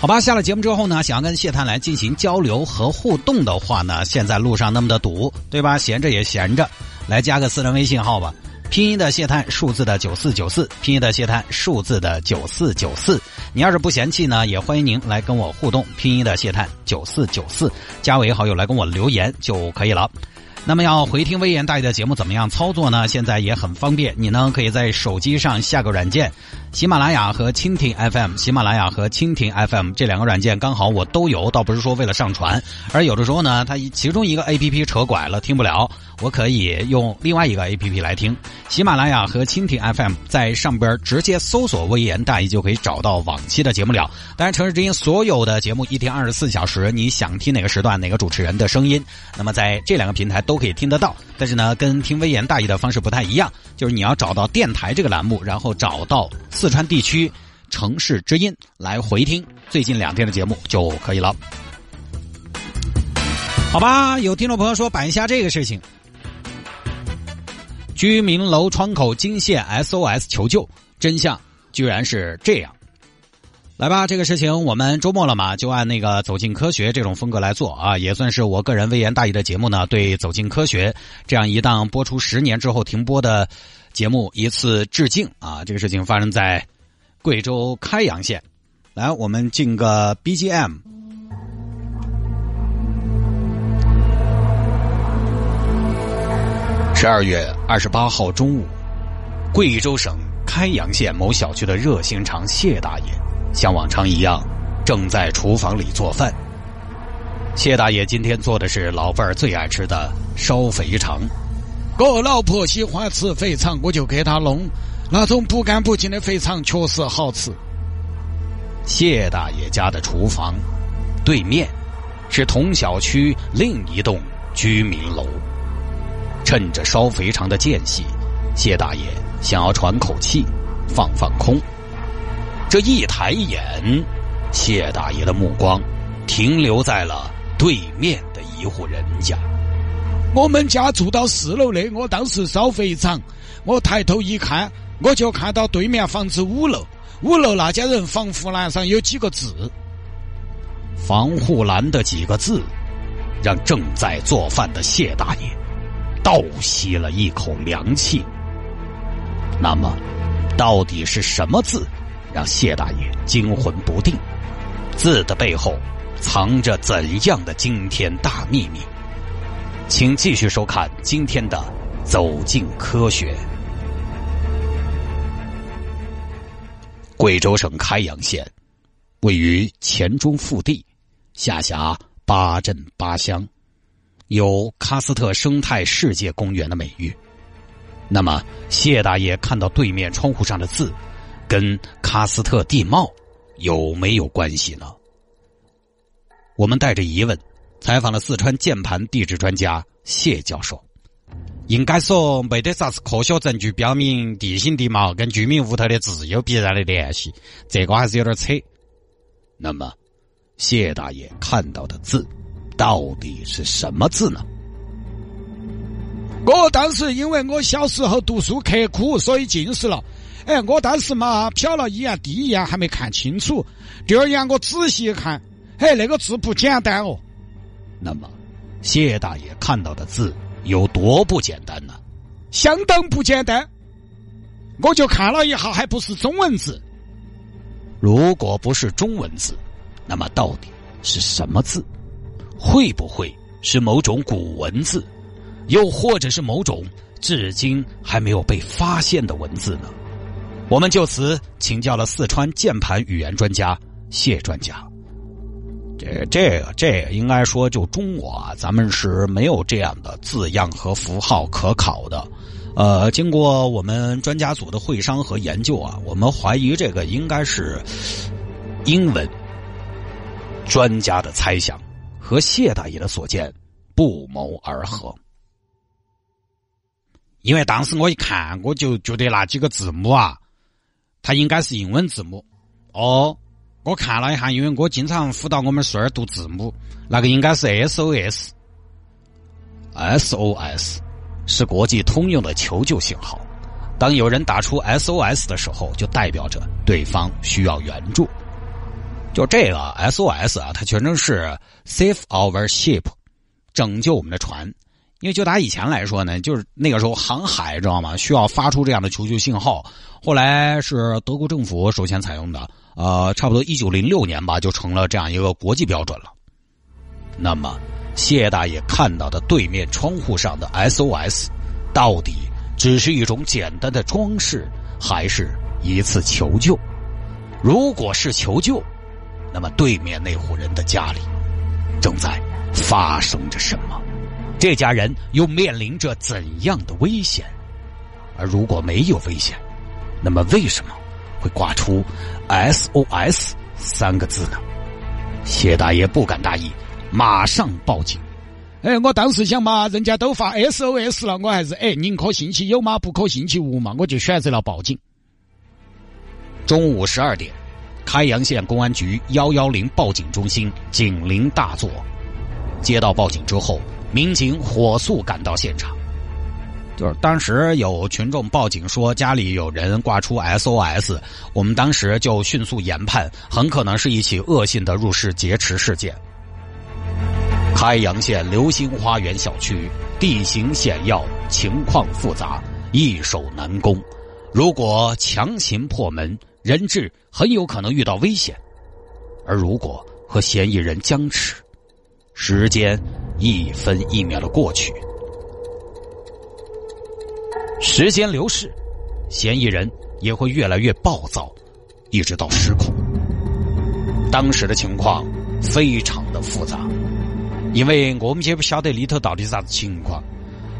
好吧，下了节目之后呢，想要跟谢探来进行交流和互动的话呢，现在路上那么的堵，对吧？闲着也闲着，来加个私人微信号吧。拼音的谢探，数字的九四九四，拼音的谢探，数字的九四九四。你要是不嫌弃呢，也欢迎您来跟我互动。拼音的谢探九四九四，加为好友来跟我留言就可以了。那么要回听微言大义的节目怎么样操作呢？现在也很方便，你呢可以在手机上下个软件，喜马拉雅和蜻蜓 FM，喜马拉雅和蜻蜓 FM 这两个软件刚好我都有，倒不是说为了上传，而有的时候呢，它其中一个 APP 扯拐了听不了，我可以用另外一个 APP 来听。喜马拉雅和蜻蜓 FM 在上边直接搜索“微言大义”就可以找到往期的节目了。当然，城市之音所有的节目一天二十四小时，你想听哪个时段哪个主持人的声音，那么在这两个平台都可以听得到。但是呢，跟听微言大义的方式不太一样，就是你要找到电台这个栏目，然后找到四川地区城市之音来回听最近两天的节目就可以了。好吧，有听众朋友说摆一下这个事情。居民楼窗口惊现 SOS 求救，真相居然是这样。来吧，这个事情我们周末了嘛，就按那个走进科学这种风格来做啊，也算是我个人微言大义的节目呢，对走进科学这样一档播出十年之后停播的节目一次致敬啊。这个事情发生在贵州开阳县，来，我们进个 BGM。十二月二十八号中午，贵州省开阳县某小区的热心肠谢大爷，像往常一样，正在厨房里做饭。谢大爷今天做的是老伴儿最爱吃的烧肥肠。我老婆喜欢吃肥肠，我就给她弄那种不干不净的肥肠，确实好吃。谢大爷家的厨房对面是同小区另一栋居民楼。趁着烧肥肠的间隙，谢大爷想要喘口气，放放空。这一抬眼，谢大爷的目光停留在了对面的一户人家。我们家住到四楼的，我当时烧肥肠，我抬头一看，我就看到对面房子五楼，五楼那家人防护栏上有几个字。防护栏的几个字，让正在做饭的谢大爷。倒吸了一口凉气。那么，到底是什么字让谢大爷惊魂不定？字的背后藏着怎样的惊天大秘密？请继续收看今天的《走进科学》。贵州省开阳县位于黔中腹地，下辖八镇八乡。有喀斯特生态世界公园的美誉，那么谢大爷看到对面窗户上的字，跟喀斯特地貌有没有关系呢？我们带着疑问采访了四川键盘地质专家谢教授，应该说没得啥子科学证据表明地形地貌跟居民屋头的字有必然的联系，这个还是有点扯。那么谢大爷看到的字？到底是什么字呢？我当时因为我小时候读书刻苦，所以近视了。哎，我当时嘛瞟了一眼，第一眼还没看清楚，第二眼我仔细一看，嘿，那个字不简单哦。那么，谢大爷看到的字有多不简单呢？相当不简单。我就看了一下，还不是中文字。如果不是中文字，那么到底是什么字？会不会是某种古文字，又或者是某种至今还没有被发现的文字呢？我们就此请教了四川键盘语言专家谢专家。这、这个、这个应该说，就中国啊，咱们是没有这样的字样和符号可考的。呃，经过我们专家组的会商和研究啊，我们怀疑这个应该是英文。专家的猜想。和谢大爷的所见不谋而合。因为当时我一看，我就觉得那几个字母啊，它应该是英文字母。哦，我看了一下，因为我经常辅导我们孙儿读字母，那个应该是 SOS。SOS 是国际通用的求救信号。当有人打出 SOS 的时候，就代表着对方需要援助。就这个 SOS 啊，它全称是 Save Our Ship，拯救我们的船。因为就打以前来说呢，就是那个时候航海知道吗？需要发出这样的求救信号。后来是德国政府首先采用的，呃，差不多一九零六年吧，就成了这样一个国际标准了。那么谢大爷看到的对面窗户上的 SOS，到底只是一种简单的装饰，还是一次求救？如果是求救，那么对面那户人的家里正在发生着什么？这家人又面临着怎样的危险？而如果没有危险，那么为什么会挂出 “SOS” 三个字呢？谢大爷不敢大意，马上报警。哎，我当时想嘛，人家都发 SOS 了，我还是哎，宁可信其有嘛，不可信其无嘛，我就选择了报警。中午十二点，开阳县公安局幺幺零报警中心警铃大作，接到报警之后。民警火速赶到现场，就是当时有群众报警说家里有人挂出 SOS，我们当时就迅速研判，很可能是一起恶性的入室劫持事件。开阳县流星花园小区地形险要，情况复杂，易守难攻，如果强行破门，人质很有可能遇到危险；而如果和嫌疑人僵持，时间。一分一秒的过去，时间流逝，嫌疑人也会越来越暴躁，一直到失控。当时的情况非常的复杂，因为我们也不晓得里头到底是啥子情况，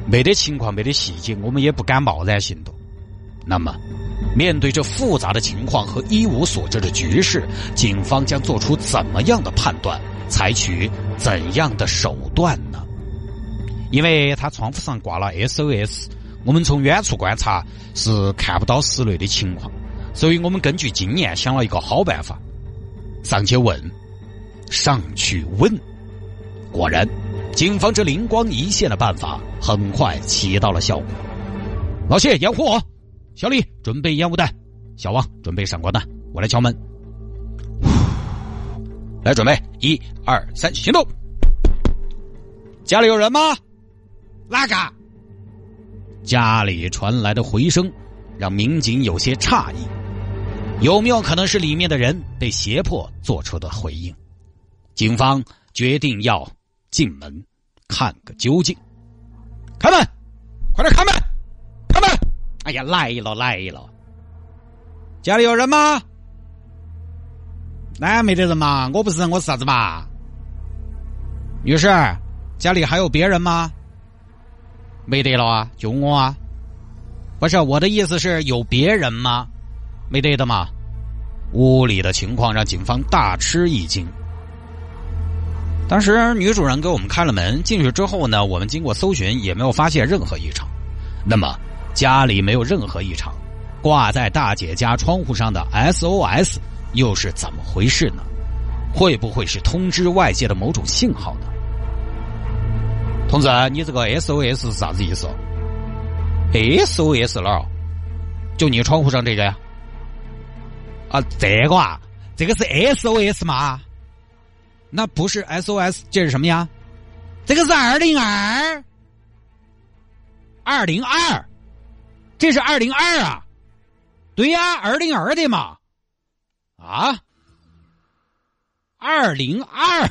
没得情况，没得细节，我们也不敢贸然行动。那么，面对这复杂的情况和一无所知的局势，警方将做出怎么样的判断？采取怎样的手段呢？因为他窗户上挂了 SOS，我们从远处观察是看不到室内的情况，所以我们根据经验想了一个好办法，上去问，上去问。果然，警方这灵光一现的办法很快起到了效果。老谢，掩护我；小李，准备烟雾弹；小王，准备闪光弹。我来敲门。来准备，一二三，行动！家里有人吗？哪个？家里传来的回声让民警有些诧异，有没有可能是里面的人被胁迫做出的回应？警方决定要进门看个究竟。开门，快点开门！开门！哎呀，来了来了！家里有人吗？那没得人嘛，我不是人，我是啥子嘛？女士，家里还有别人吗？没得了啊，就我啊。不是我的意思是有别人吗？没得的嘛。屋里的情况让警方大吃一惊。当时女主人给我们开了门，进去之后呢，我们经过搜寻也没有发现任何异常。那么家里没有任何异常，挂在大姐家窗户上的 SOS。又是怎么回事呢？会不会是通知外界的某种信号呢？同志，你这个 SOS 是啥子意思？SOS 哪儿？就你窗户上这个呀？啊，这个啊，这个是 SOS 吗？那不是 SOS，这是什么呀？这个是二零二，二零二，这是二零二啊？对呀，二零二的嘛。啊，二零二，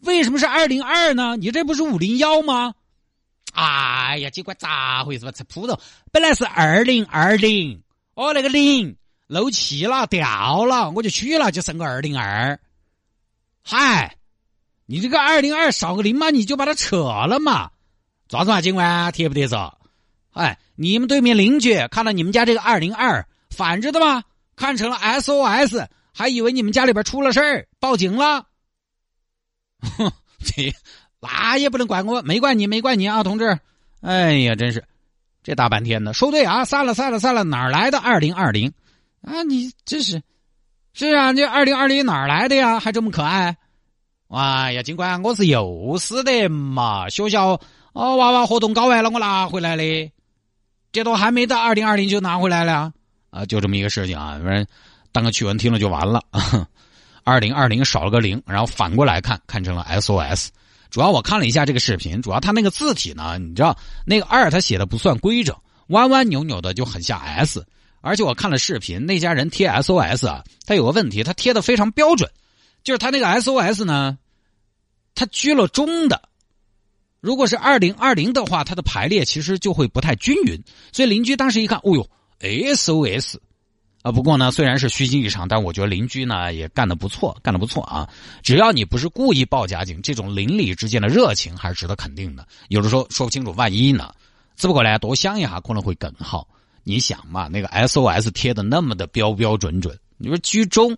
为什么是二零二呢？你这不是五零幺吗？哎呀，结果咋回事嘛？吃葡萄，本来是二零二零，哦，那个零漏气了，掉了，我就取了，就剩个二零二。嗨，你这个二零二少个零嘛，你就把它扯了嘛？抓住啊，警官，贴不贴着？哎，你们对面邻居看到你们家这个二零二反着的吗？看成了 SOS，还以为你们家里边出了事儿，报警了。哼，这那也不能怪我，没怪你，没怪你啊，同志。哎呀，真是，这大半天的，收队啊，散了散了散了，哪儿来的二零二零？啊，你这是，是啊，这二零二零哪儿来的呀？还这么可爱？哎呀，尽管我是幼师的嘛，学校哦娃娃活动搞完了，我拿回来的，这都还没到二零二零就拿回来了啊，就这么一个事情啊，反正当个趣闻听了就完了。二零二零少了个零，然后反过来看，看成了 SOS。主要我看了一下这个视频，主要他那个字体呢，你知道那个二他写的不算规整，弯弯扭扭的就很像 S。而且我看了视频，那家人贴 SOS 啊，他有个问题，他贴的非常标准，就是他那个 SOS 呢，他居了中的。如果是二零二零的话，它的排列其实就会不太均匀。所以邻居当时一看，哦呦，SOS。啊，不过呢，虽然是虚惊一场，但我觉得邻居呢也干得不错，干得不错啊！只要你不是故意报假警，这种邻里之间的热情还是值得肯定的。有的时候说不清楚，万一呢？只不过呢，多想一下可能会更好。你想嘛，那个 SOS 贴的那么的标标准准，你说居中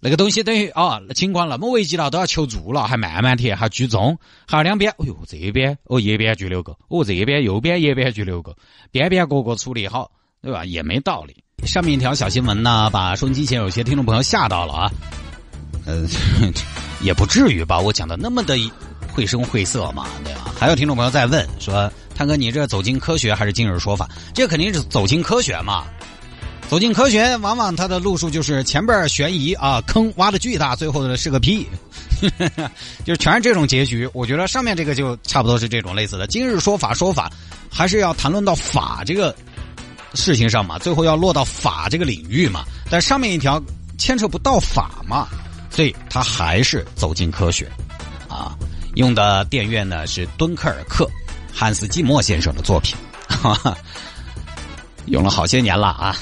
那个东西等于啊，情况那么危急了，都要求助了，还慢慢贴，还居中，还有两边，哎呦，这边哦，一边拘留个，哦，这边右边一边拘留个，边边个个处理好，对吧？也没道理。上面一条小新闻呢，把收音机前有些听众朋友吓到了啊。呃，也不至于吧？我讲的那么的绘声绘色嘛，对吧？还有听众朋友在问说：“探哥，你这走进科学还是今日说法？”这肯定是走进科学嘛。走进科学，往往它的路数就是前边悬疑啊，坑挖的巨大，最后的是个屁，就全是这种结局。我觉得上面这个就差不多是这种类似的。今日说法说法，还是要谈论到法这个。事情上嘛，最后要落到法这个领域嘛，但上面一条牵扯不到法嘛，所以他还是走进科学，啊，用的电院呢是敦刻尔克，汉斯季默先生的作品，哈哈，用了好些年了啊。